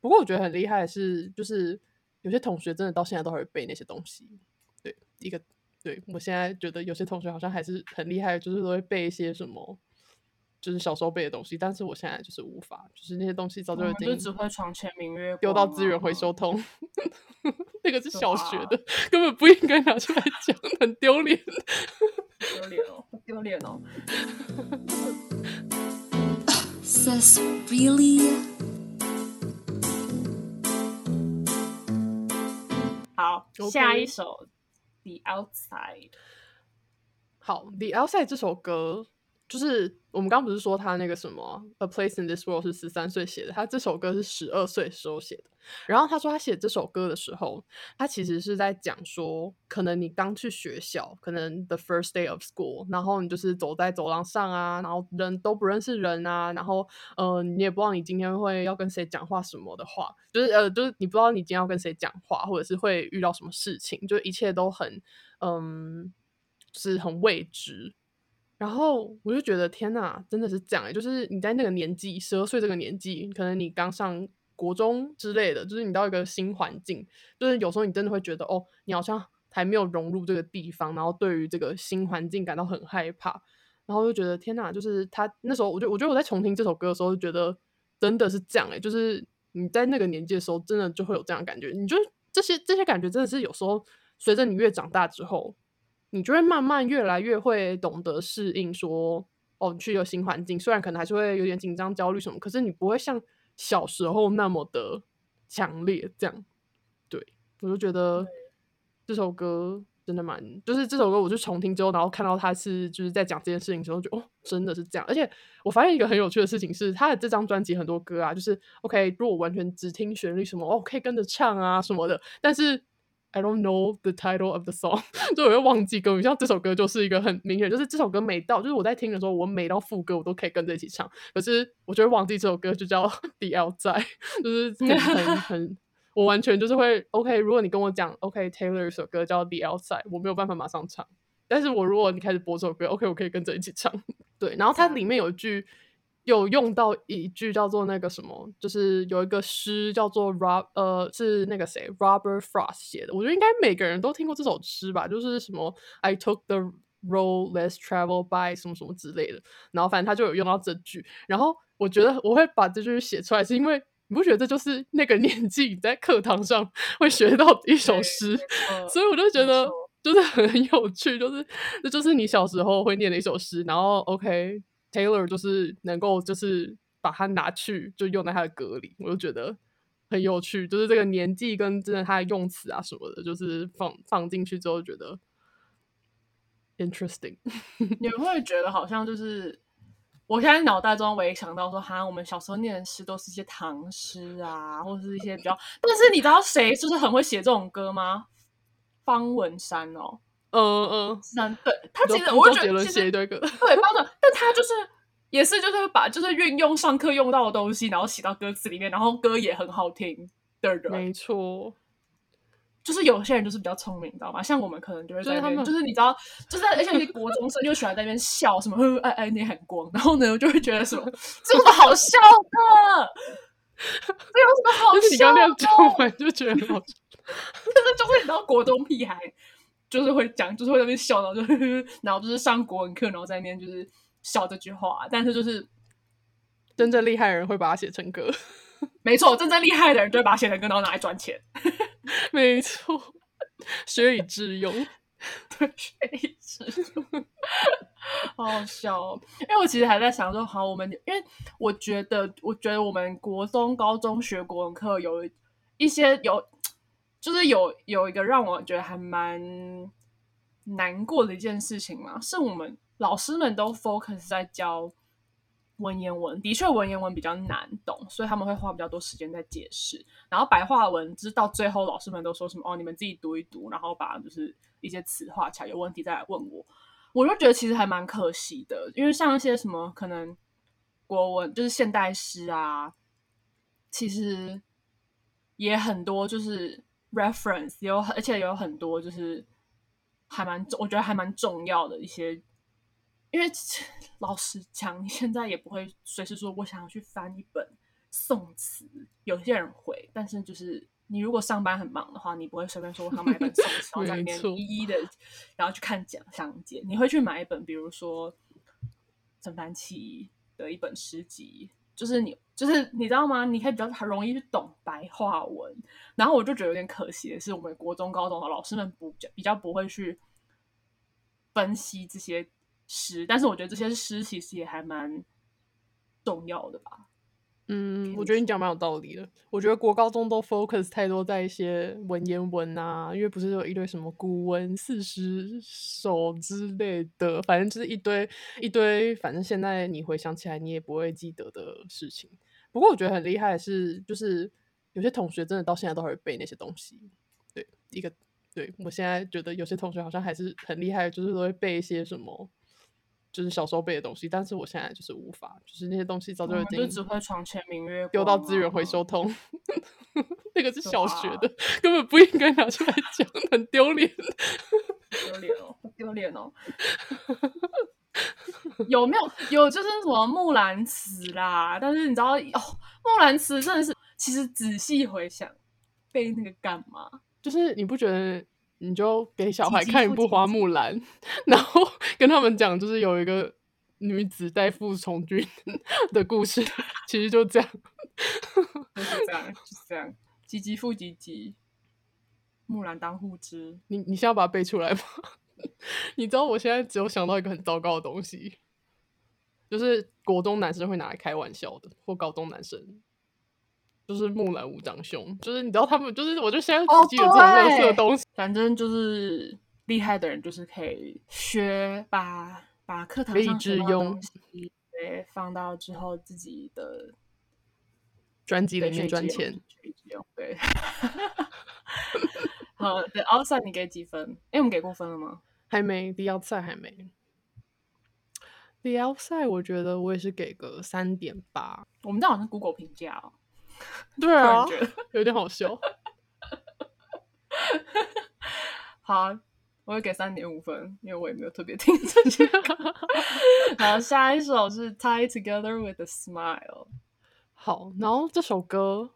不过我觉得很厉害的是，就是有些同学真的到现在都还会背那些东西。对，一个对我现在觉得有些同学好像还是很厉害，就是都会背一些什么，就是小时候背的东西。但是我现在就是无法，就是那些东西早就已经就只会床前明月光丢到资源回啊收桶。那个是小学的，根本不应该拿出来讲，很丢脸。丢脸哦，丢脸哦。Sis, really? 好下一首《The Outside》。好，《The Outside》这首歌，就是我们刚不是说他那个什么《A Place in This World》是十三岁写的，他这首歌是十二岁时候写的。然后他说他写这首歌的时候，他其实是在讲说，可能你刚去学校，可能 the first day of school，然后你就是走在走廊上啊，然后人都不认识人啊，然后呃，你也不知道你今天会要跟谁讲话什么的话，就是呃，就是你不知道你今天要跟谁讲话，或者是会遇到什么事情，就一切都很嗯，是很未知。然后我就觉得天呐，真的是这样欸就是你在那个年纪，十二岁这个年纪，可能你刚上国中之类的，就是你到一个新环境，就是有时候你真的会觉得哦，你好像还没有融入这个地方，然后对于这个新环境感到很害怕，然后就觉得天呐，就是他那时候，我觉得我觉得我在重听这首歌的时候，就觉得真的是这样哎、就是你在那个年纪的时候，真的就会有这样的感觉，你就这些这些感觉真的是有时候随着你越长大之后，你就会慢慢越来越会懂得适应说，哦，你去一个新环境，虽然可能还是会有点紧张、焦虑什么，可是你不会像小时候那么的强烈。这样，对我就觉得这首歌真的蛮，就是这首歌我就重听之后，然后看到他是就是在讲这件事情之后，就哦，真的是这样。而且我发现一个很有趣的事情是，他的这张专辑很多歌啊，就是 OK，如果完全只听旋律什么，哦，可以跟着唱啊什么的，但是 I don't know the title of the song，就我会忘记歌名。像这首歌就是一个很明显，就是这首歌每到就是我在听的时候，我每到副歌我都可以跟着一起唱，可是我就会忘记这首歌就叫 The Outside，就是很很很，我完全就是会 OK。如果你跟我讲 OK Taylor 一首歌叫 The Outside，我没有办法马上唱，但是我如果你开始播这首歌，OK，我可以跟着一起唱。对，然后它里面有一句有用到一句叫做那个什么，就是有一个诗叫做 Rob，呃，是那个谁 Robert Frost 写的。我觉得应该每个人都听过这首诗吧，就是什么 I took the road less traveled by 什么什么之类的。然后反正他就有用到这句，然后我觉得我会把这句写出来，是因为你不觉得这就是那个年纪你在课堂上会学到一首诗？呃所以我就觉得就是很有趣，就是这就是你小时候会念的一首诗，然后 OK Taylor 就是能够就是把它拿去就用在他的歌里，我就觉得很有趣，就是这个年纪跟真的他的用词啊什么的，就是放放进去之后觉得 interesting。你会觉得好像就是，我现在脑袋中唯一想到说，哈，我们小时候念的诗都是一些唐诗啊，或者是一些比较，但是你知道谁就是很会写这种歌吗？方文山哦，嗯嗯，三，对他其实我觉得其实写一堆歌，对包的，但他就是也是就是把就是运用上课用到的东西，然后写到歌词里面，然后歌也很好听的人，没错，就是有些人就是比较聪明，你知道吗？像我们可能就会在那边，就是他们就是你知道，就是而且那些国中生就喜欢在那边笑什么呵 爱爱你很光，然后呢，我就会觉得什么这有什么好笑的？这有什么好笑的？刚那样讲完就觉得很好笑。就是就是你知道国中屁孩就是会讲，就是会在那边笑，然后就呵呵，然后就是上国文课，然后在那边就是笑这句话，但是就是真正厉害的人会把它写成歌，没错，真正厉害的人就会把它写成歌，然后拿来赚钱。没错，学以致用。对，学以致用好好笑哦。因为我其实还在想说，好，我们因为我觉得，我觉得我们国中、高中学国文课有一些有，就是有有一个让我觉得还蛮难过的一件事情嘛，是我们老师们都 focus 在教文言文，的确文言文比较难懂，所以他们会花比较多时间在解释。然后白话文，就是到最后老师们都说什么哦，你们自己读一读，然后把就是一些词画起来，有问题再来问我。我就觉得其实还蛮可惜的，因为像一些什么可能国文就是现代诗啊，其实也很多就是 reference 有，而且有很多就是还蛮重，我觉得还蛮重要的一些。因为老实讲，你现在也不会随时说我想要去翻一本宋词，有些人会，但是就是你如果上班很忙的话，你不会随便说我想买一本宋词，然后在里面一一的，然后去看讲详解。你会去买一本，比如说陈凡奇的一本诗集，就是你就是你知道吗？你可以比较很容易去懂白话文。然后我就觉得有点可惜的是，我们国中高中的老师们不比较不会去分析这些诗，但是我觉得这些诗其实也还蛮重要的吧。嗯，我觉得你讲蛮有道理的。我觉得国高中都 focus 太多在一些文言文啊，因为不是有一堆什么古文四十首之类的，反正就是一堆一堆，反正现在你回想起来你也不会记得的事情。不过我觉得很厉害的是，就是有些同学真的到现在都还会背那些东西。对，一个对我现在觉得有些同学好像还是很厉害，就是都会背一些什么。就是小时候背的东西，但是我现在就是无法，就是那些东西早就已经我就只会床前明月丢光到资源回啊收桶，那个是小学啊的，根本不应该拿出来讲，很丢脸。丢脸哦，好丢脸哦。有没有有就是什么木兰辞啦？但是你知道哦，木兰辞真的是，其实仔细回想，背那个干嘛？就是你不觉得，你就给小孩看一部《花木兰》，然后跟他们讲，就是有一个女子代父从军 的故事，其实就这样。就是这样，就是这样，唧唧复唧唧，木兰当户织。你你现在要把它背出来吗？你知道我现在只有想到一个很糟糕的东西，就是国中男生会拿来开玩笑的，或高中男生，就是木兰无长兄，就是你知道他们就是，我就现在哦自己有这种垃圾的东西，反正就是厉害的人，就是可以学把把课堂上学到的东西，对，放到之后自己的专辑里面赚钱。，对。好，对，outside 你给几分？哎，我们给过分了吗？还没，The Outside 还没。The Outside 我觉得我也是给个三点八。我们这样好像 Google 评价哦，对啊 有点好笑。好啊，我会给三点五分，因为我也没有特别听这些歌。好，下一首是 Tie Together with a Smile。好，然后这首歌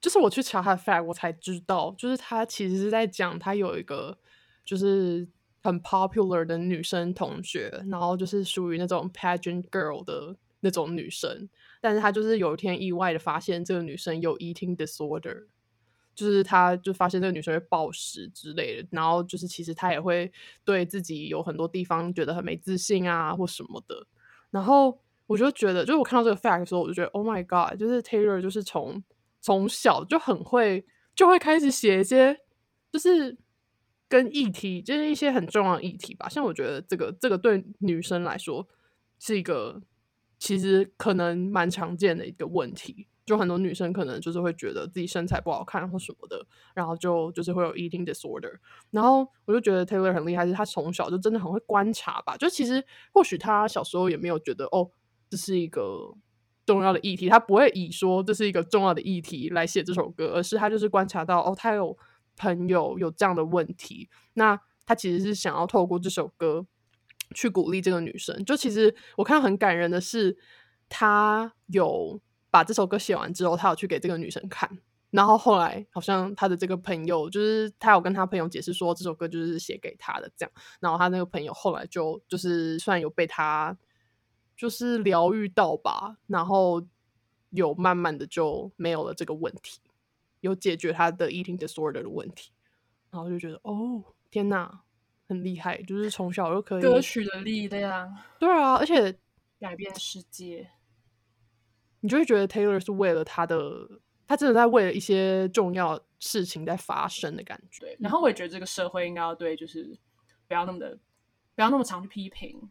就是我去查他的 fact，我才知道，就是他其实是在讲他有一个就是很 popular 的女生同学，然后就是属于那种 pageant girl 的那种女生，但是他就是有一天意外的发现这个女生有 eating disorder。就是他就发现这个女生会暴食之类的，然后就是其实他也会对自己有很多地方觉得很没自信啊或什么的，然后我就觉得，就是我看到这个 fact 的时候，我就觉得 Oh my God，就是 Taylor 就是从从小就很会，就会开始写一些就是跟议题，就是一些很重要的议题吧。像我觉得这个这个对女生来说是一个其实可能蛮常见的一个问题。就很多女生可能就是会觉得自己身材不好看或什么的，然后就就是会有 eating disorder。然后我就觉得 Taylor 很厉害，是他从小就真的很会观察吧。就其实或许他小时候也没有觉得哦，这是一个重要的议题，他不会以说这是一个重要的议题来写这首歌，而是他就是观察到哦，他有朋友有这样的问题，那他其实是想要透过这首歌去鼓励这个女生。就其实我看到很感人的是，他有把这首歌写完之后，他有去给这个女生看。然后后来好像他的这个朋友，就是他有跟他朋友解释说这首歌就是写给他的这样。然后他那个朋友后来就就是算有被他就是疗愈到吧，然后有慢慢的就没有了这个问题，有解决他的 eating disorder 的问题。然后就觉得哦天哪，很厉害，就是从小就可以歌曲的力量对啊，而且改变世界。你就会觉得 Taylor 是为了他的，他真的在为了一些重要事情在发生的感觉。对，然后我也觉得这个社会应该要对，就是不要那么的，不要那么常去批评。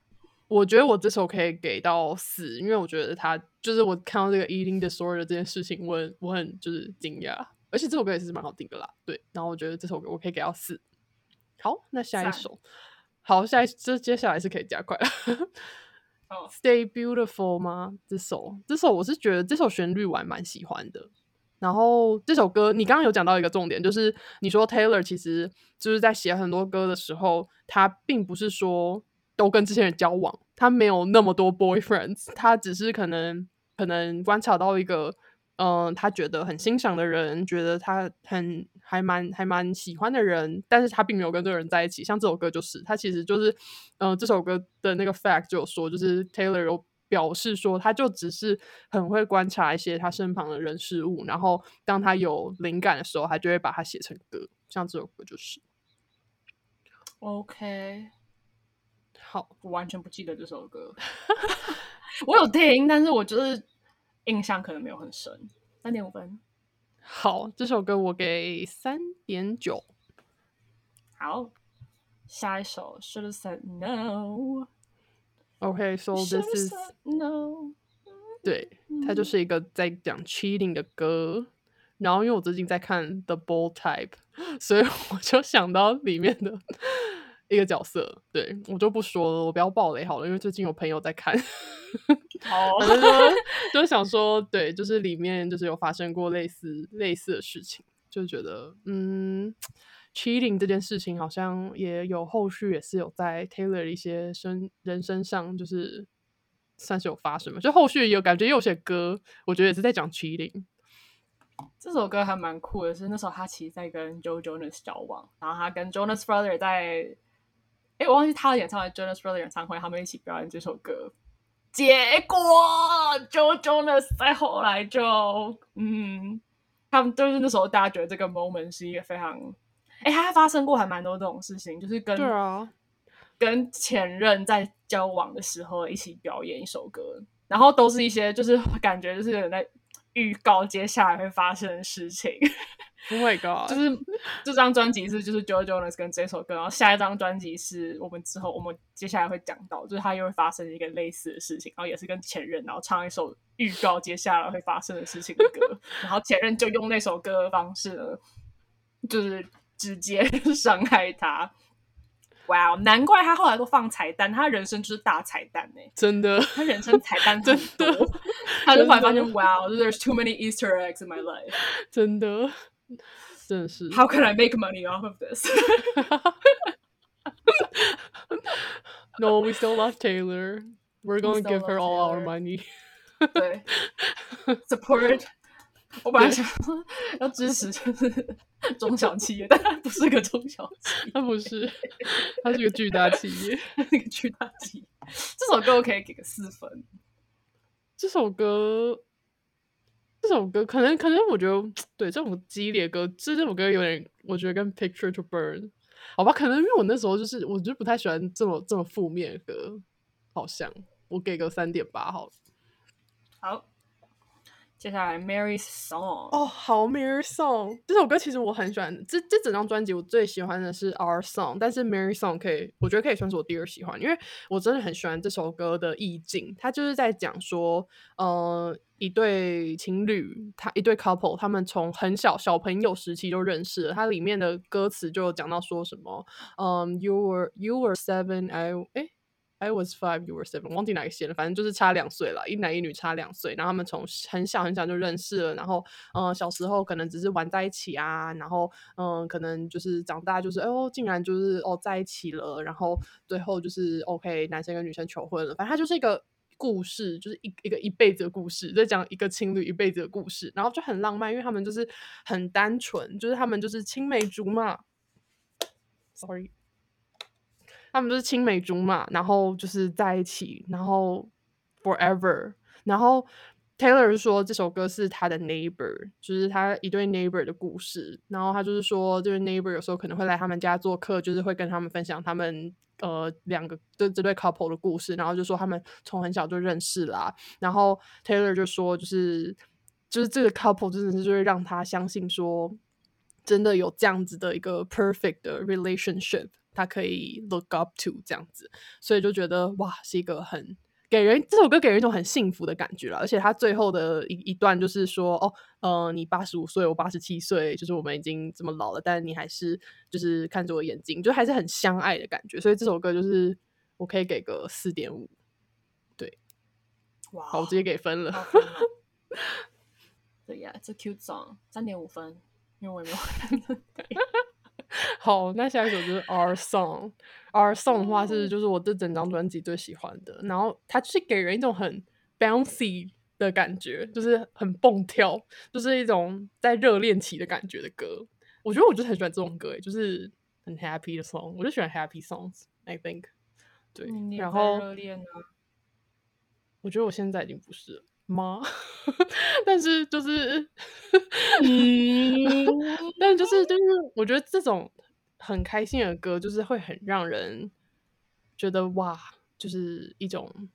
我觉得我这首可以给到四，因为我觉得他就是我看到这个 eating disorder 这件事情，我很我很就是惊讶，而且这首歌也是蛮好听的啦。对，然后我觉得这首歌我可以给到四。好，那下一首，好，下一这接下来是可以加快了。哦 Stay Beautiful 吗？这首这首我是觉得这首旋律我还蛮喜欢的。然后这首歌，你刚刚有讲到一个重点，就是你说 Taylor 其实就是在写很多歌的时候，他并不是说都跟这些人交往，他没有那么多 boyfriends，他只是可能可能观察到一个嗯、他觉得很欣赏的人，觉得他很还蛮还蛮喜欢的人，但是他并没有跟这个人在一起。像这首歌就是，他其实就是，嗯、这首歌的那个 fact 就有说，就是 Taylor 有表示说，他就只是很会观察一些他身旁的人事物，然后当他有灵感的时候，他就会把它写成歌。像这首歌就是，OK，好，我完全不记得这首歌。我有听，但是我就是印象可能没有很深。三点五分。好，这首歌我给三点九。好，下一首 Should have said no。OK，so、Should this is no。对，它就是一个在讲 cheating 的歌。然后因为我最近在看 The Ball Type，所以我就想到里面的一个角色。对我就不说了，我不要暴雷好了，因为最近有朋友在看。好，反正就就想说，对，就是里面就是有发生过类似类似的事情，就觉得嗯，cheating 这件事情好像也有后续，也是有在 Taylor 的一些身人身上，就是算是有发生嘛。就后续有感觉也有些歌，我觉得也是在讲 cheating。这首歌还蛮酷的是，那时候他其实在跟 Joe Jonas 交往，然后他跟 Jonas Brother 在，哎，我忘记他的演唱会 Jonas Brother 演唱会，他们一起表演这首歌。结果 Joe Jonas 在后来就，嗯，他们就是那时候大家觉得这个 moment 是一个非常，哎，还发生过还蛮多这种事情，就是跟对啊，跟前任在交往的时候一起表演一首歌，然后都是一些就是感觉就是有人在预告接下来会发生的事情。Oh my god！就是这张专辑是就是 Joe Jonas 跟这首歌，然后下一张专辑是我们之后我们接下来会讲到，就是他又会发生一个类似的事情，然后也是跟前任，然后唱一首预告接下来会发生的事情的歌，然后前任就用那首歌的方式呢，就是直接 伤害他。哇、wow,，难怪他后来都放彩蛋，他人生就是大彩蛋呢、真的，他人生彩蛋真很的多，他就后来发现真的，Wow，there's too many Easter eggs in my life。真的，真的是。 How can I make money off of this？ No, we still love Taylor. We're We going to still give her love all our Taylor. money. 对，support。我本来想说要支持就是中小企业，但它不是个中小企业，他不是，他是个巨大企业。它是个巨大企业。这首歌我可以给个四分。 这首歌，这首歌可能可能我觉得 对这种激烈歌，这这首歌有点，我觉得跟 Picture to Burn，好吧，可能因为我那时候就是我就不太喜欢这么这么负面的歌，好像我给个三点八好了。好，接下来 Mary's Song。哦，好，Mary's Song 这首歌其实我很喜欢，这这整张专辑我最喜欢的是 Our Song，但是 Mary's Song 可以，我觉得可以算是我第二喜欢，因为我真的很喜欢这首歌的意境，它就是在讲说，呃，一对情侣，他一对 couple，他们从很小小朋友时期就认识了，它里面的歌词就有讲到说什么，嗯、y o u were you were seven, I 哎。I was five, you were seven，忘记哪个线了，反正就是差两岁了，一男一女差两岁。然后他们从很小很小就认识了，然后嗯、小时候可能只是玩在一起啊，然后嗯、可能就是长大就是哎呦，竟然就是哦在一起了，然后最后就是 OK，男生跟女生求婚了，反正它就是一个故事，就是一一个一辈子的故事，在讲一个情侣一辈子的故事，然后就很浪漫，因为他们就是很单纯，就是他们就是青梅竹马。Sorry。他们就是青梅竹马，然后就是在一起，然后 forever。然后 Taylor 说这首歌是他的 neighbor，就是他一对 neighbor 的故事。然后他就是说，就是 neighbor 有时候可能会来他们家做客，就是会跟他们分享他们呃两个这这对 couple 的故事。然后就说他们从很小就认识啦、然后 Taylor 就说，就是就是这个 couple 真的是就会让他相信说，真的有这样子的一个 perfect 的 relationship。他可以 look up to 这样子，所以就觉得哇，是一个很给人这首歌给人一种很幸福的感觉了。而且他最后的一一段就是说，哦，呃，你八十五岁，我八十七岁，就是我们已经这么老了，但是你还是就是看着我眼睛，就还是很相爱的感觉。所以这首歌就是我可以给个四点五，对哇，好，我直接给分了。对呀，这 cute song 三点五分，因为我也没有 好，那下一首就是 Our Song。Our Song 的话是就是我这整张专辑最喜欢的，然后它就是给人一种很 bouncy 的感觉，就是很蹦跳，就是一种在热恋期的感觉的歌。我觉得我就很喜欢这种歌，就是很 happy 的 song，我就喜欢 happy songs。I think，对，然后热恋啊？我觉得我现在已经不是了吗？但是就是，嗯但就是就是，我觉得这种很开心的歌，就是会很让人觉得哇，就是一种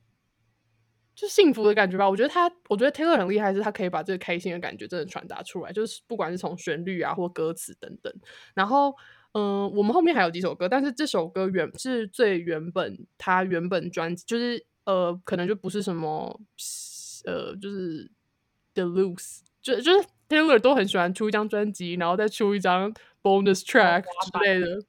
就幸福的感觉吧。我觉得他，我觉得 Taylor 很厉害，是他可以把这个开心的感觉真的传达出来，就是不管是从旋律啊或歌词等等。然后，嗯、我们后面还有几首歌，但是这首歌原是最原本他原本专辑，就是呃，可能就不是什么呃，就是 Deluxe，就就是 Taylor 都很喜欢出一张专辑，然后再出一张 bonus track 之类的。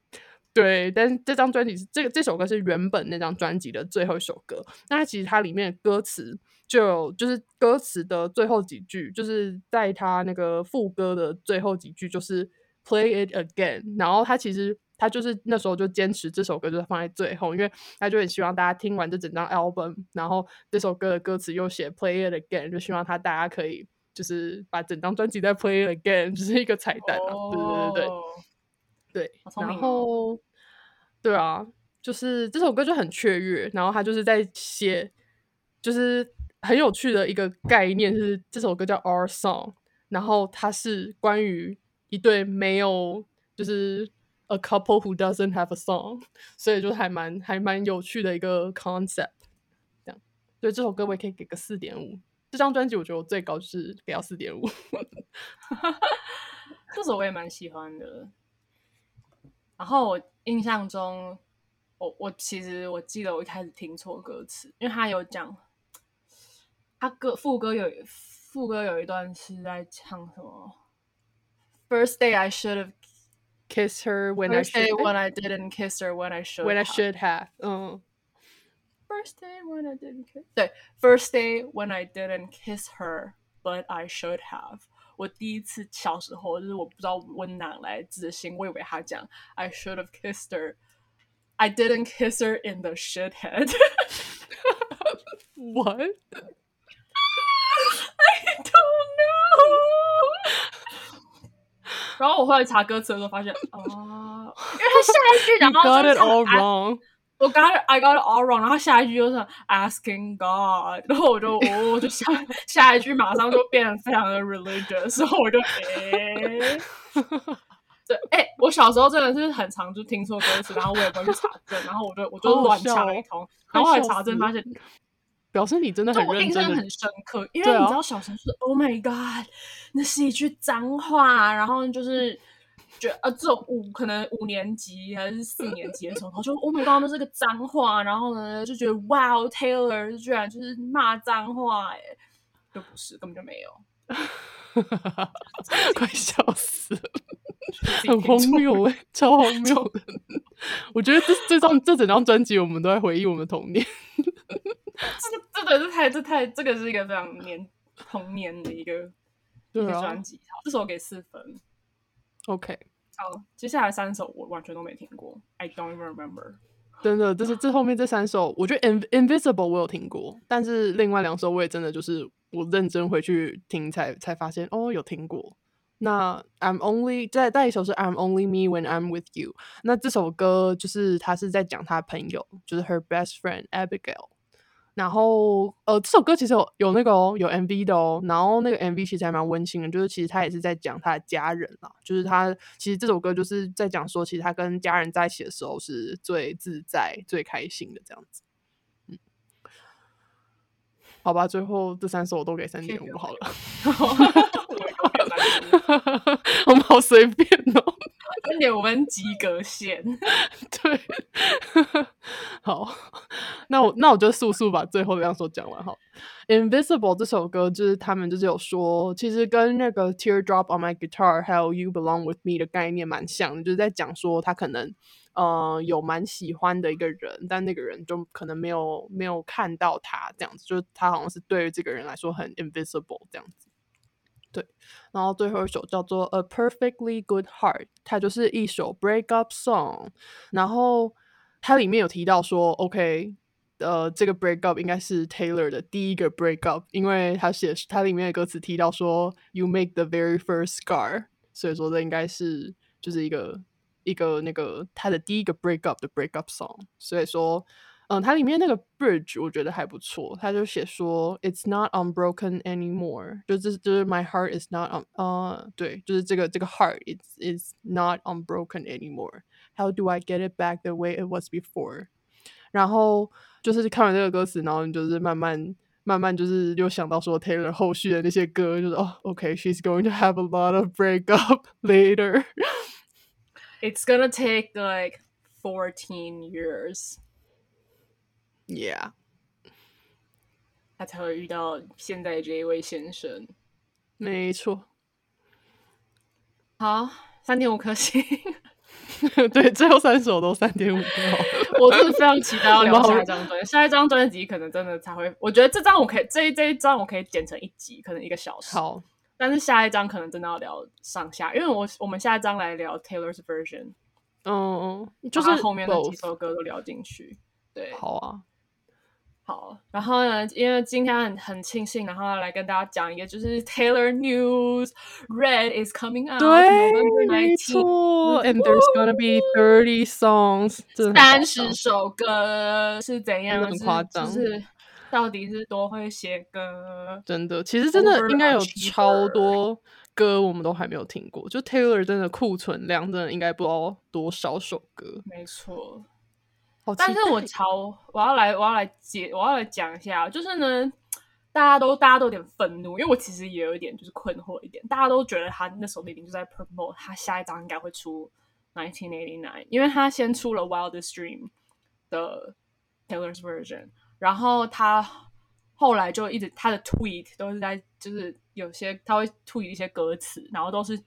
对，但是这张专辑是这个这首歌是原本那张专辑的最后一首歌。那它其实它里面的歌词就有，就是歌词的最后几句，就是在它那个副歌的最后几句，就是 play it again。然后他其实他就是那时候就坚持这首歌就是放在最后，因为他就很希望大家听完这整张 album，然后这首歌的歌词又写 play it again，就希望他大家可以就是把整张专辑再 play it again，就是一个彩蛋啊。对对对对。然后对啊，就是这首歌就很雀跃，然后他就是在写，就是很有趣的一个概念是这首歌叫 Our Song，然后它是关于一对没有就是 a couple who doesn't have a song，所以就还蛮还蛮有趣的一个 concept。这样，对这首歌我也可以给个四点五。这张专辑我觉得我最高就是给到四点五。这首我也蛮喜欢的。然后我印象中，我我其实我记得我一开始听错歌词，因为他有讲，他歌副歌有副歌有一段是在唱什么？First day I should have Kiss her when I First day should when I didn't kiss her when I should when I have. should have，嗯。 First day when I didn't kiss 对，First day when I didn't kiss her but I should have。我第一次小时候就是我不知道温哪来的自信，我以为他讲 I should have kissed her。I didn't kiss her in the shit head. What？ 然后我后来查歌词的时候发现，哦，因为他下一句，然后 got 就 it all wrong. 我 got it, I got it all wrong，然后下一句就是 asking God，然后我就哦我就下下一句马上就变得非常的 religious，然后我就诶。对，哎、我小时候真的是很常就听错歌词，然后我也不会去查证，然后我就我就乱笑哦唱一通，然后后来查证发现，表示你真的很认真的我印象很深刻，因为你知道小时候是 Oh my God，那是一句脏话，然后就是觉得呃，这种五可能五年级还是四年级的时候，他就 Oh my God，那是个脏话，然后呢就觉得 Wow Taylor 居然就是骂脏话，哎，就不是，根本就没有，快笑死了，很荒谬哎、超荒谬的。我觉得这这张这整张专辑，我们都在回忆我们的童年。这 个真的是太这太这个是一个非常年童年的一个一个专辑，好，这首给四分。OK，好，接下来三首我完全都没听过，I don't even remember。真的，这是这后面这三首，我觉得《In Invisible》我有听过，但是另外两首我也真的就是我认真回去听才才发现哦，有听过。那 I'm only 再再一首是 I'm only me when I'm with you。那这首歌就是他是在讲他朋友，就是 her best friend Abigail。然后呃，这首歌其实有有那个哦，有 MV 的哦。然后那个 MV 其实还蛮温馨的，就是其实他也是在讲他的家人啦，就是他其实这首歌就是在讲说，其实他跟家人在一起的时候是最自在、最开心的这样子。嗯，好吧，最后这三首我都给三点五好了。我 们好随便哦。三点我们及格线。对，好，那我那我就速速把最后两首讲完好。Invisible 这首歌就是他们就是有说，其实跟那个 Teardrop on My Guitar 还有 You Belong with Me 的概念蛮像的，就是在讲说他可能呃有蛮喜欢的一个人，但那个人就可能没有没有看到他这样子，就是他好像是对于这个人来说很 invisible 这样子。对，然后最后一首叫做《A Perfectly Good Heart》，它就是一首 breakup song。然后它里面有提到说，OK，呃，这个 break up 应该是 Taylor 的第一个 break up，因为他写它里面的歌词提到说 “You make the very first scar”，所以说这应该是就是一个一个那个他的第一个 break up 的 break up song。所以说，嗯，它里面那个 bridge 我觉得还不错，他就写说 “It's not unbroken anymore”，就是就是 “My heart is not on”，呃，对，就是这个这个 heart is is not unbroken anymore。How do I get it back the way it was before？然后就是看完这个歌词，然后你就是慢慢慢慢就是又想到说 Taylor 后续的那些歌，就是哦，OK，she's、going to have a lot of breakup later。 It's gonna take like fourteen years， Yeah，他才会遇到现在这一位先生。没错，好，三点五颗星。对，最后三首都三点五分。我真的非常期待要聊下一张专辑，下一张专辑可能真的才会，我觉得这张我可以这一这一张我可以剪成一集，可能一个小时。好，但是下一张可能真的要聊上下，因为我我们下一张来聊 Taylor's version，嗯，就是后面的几首歌都聊进去。对，好啊，好，然后呢，因为今天很很庆幸，然后来跟大家讲一个就是 Taylor news，Red is coming out，对没19错，and there's gonna be thirty songs，三十首歌是怎样？的很是夸张。就是到底是多会写歌？真的，其实真的应该有超多歌我们都还没有听过，就 Taylor 真的库存量真的应该不知道多少首歌，没错，好但是我待超我要来我要来解我要来讲一下，就是呢，大家都大家都有点愤怒，因为我其实也有一点就是困惑一点，大家都觉得他那时候明明就在 promote 他下一张应该会出 nineteen eighty nine，因为他先出了 Wildest Dream 的 Taylor's version，然后他后来就一直他的 tweet 都是在就是有些他会 tweet 一些歌词，然后都是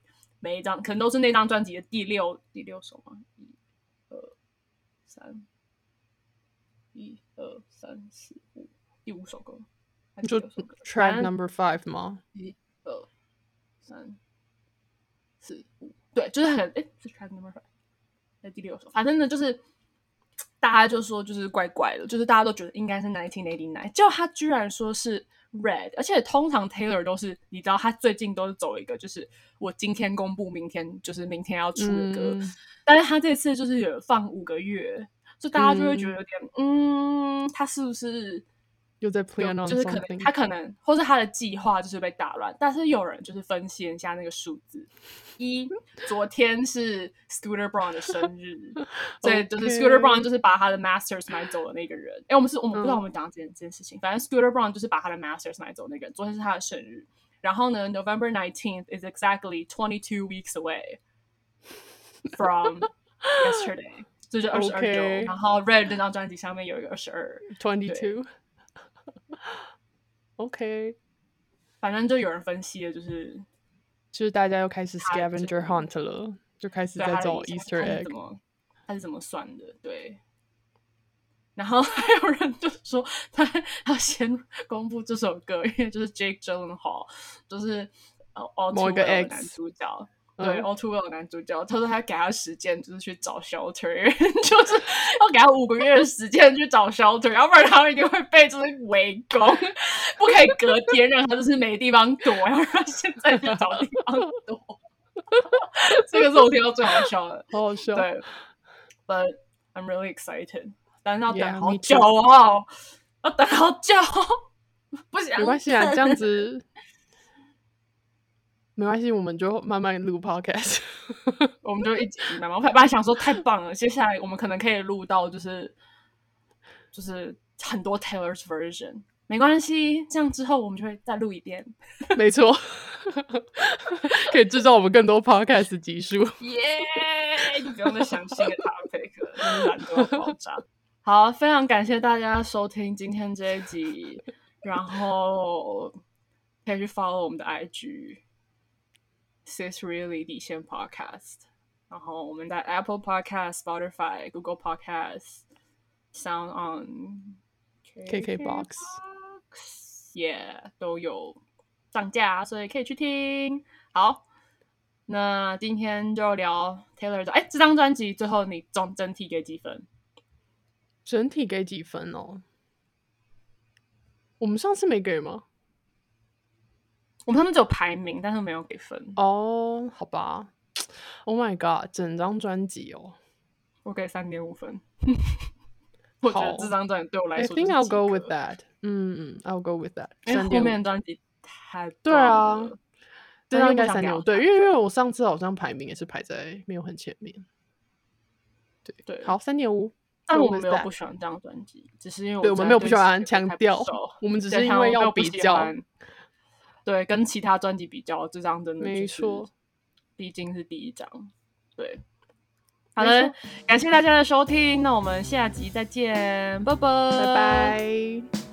每一张可能都是那张专辑的第六第六首吗？一、二、三。一二三四五，第五首歌，就 Track Number Five 吗？一二三四五，对，就是很哎，是 Track Number Five，在第六首，反正呢就是 大家就说就是怪怪的，就是大家都觉得应该是 Nineteen Eighty Nine，结果他居然说是 Red，而且通常 Taylor 都是你知道他最近都是走一个就是我今天公布，明天就是明天要出的歌，嗯。但是他这次就是有放五个月，所以大家就会觉得有点嗯他是不是？又在 plan on 就是可能他可能或是他的计划就是被打乱，但是有人就是分析一下那个数字，一昨天是 Scooter Brown 的生日，所以就是 Scooter Brown 就是把他的 Masters 买走的那个人。哎，我们是我们不知道嗯我们讲这件这件事情，反正 Scooter Brown 就是把他的 Masters 买走的那个人，昨天是他的生日。然后呢，November nineteenth is exactly twenty two weeks away from yesterday，这就二十二然后 Red 那张专辑上面有一个二十二，Twenty Two。OK，反正就有人分析了，就是就是大家又开始 scavenger hunt 了，就开始在找 Easter egg 怎。么他是怎么算的？对。然后 还有人就说他要先公布这首歌，因为就是 Jake Gyllenhaal，就是呃某一个 X 男主角。嗯对的男主角，他说他给他时间，就是去找 shelter，就是要给他五个月的时间去找 shelter，要不然他一定会被就是围攻，不可以隔天让他就是没地方躲，要让他现在去找地方躲。这个是我听到最好笑的。好好笑。对，But I'm really excited，但是要等好久.哦，要等好久，不行没关系啊，这样子没关系，我们就慢慢录 podcast。我们就一集慢慢。我本来想说太棒了，接下来我们可能可以录到就是就是很多 Taylor's version，没关系，这样之后我们就会再录一遍。没错，可以制造我们更多 podcast 集数。耶！就不用再想新的 topic 了，真是懒惰爆炸。好，非常感谢大家收听今天这一集，然后可以去 follow 我们的 IG sis really 底线 podcast，然后我们在 Apple Podcast、Spotify、Google Podcast、Sound on、KKBox yeah 都有上架，所以可以去听。好，那今天就聊 Taylor 的。哎，这张专辑最后你总整体给几分？整体给几分哦？我们上次没给吗？我们他们只有排名，但是没有给分。哦，好吧。Oh my god，整张专辑哦。我给三点五分。我觉得好这张专辑对我来说 I 说 think I'll go with that 嗯。嗯嗯，I'll go with that。因为后面的专辑太对啊这张应该三点五。对，因为因为我上次好像排名也是排在没有很前面。对对好，三点五。但我们没有不喜欢这张专辑，只是因为对我们没有不喜欢强调我们只是因为要比较对，跟其他专辑比较，这张真的没就是错，毕竟是第一张。对，好没的，感谢大家的收听，那我们下集再见，拜拜，拜拜。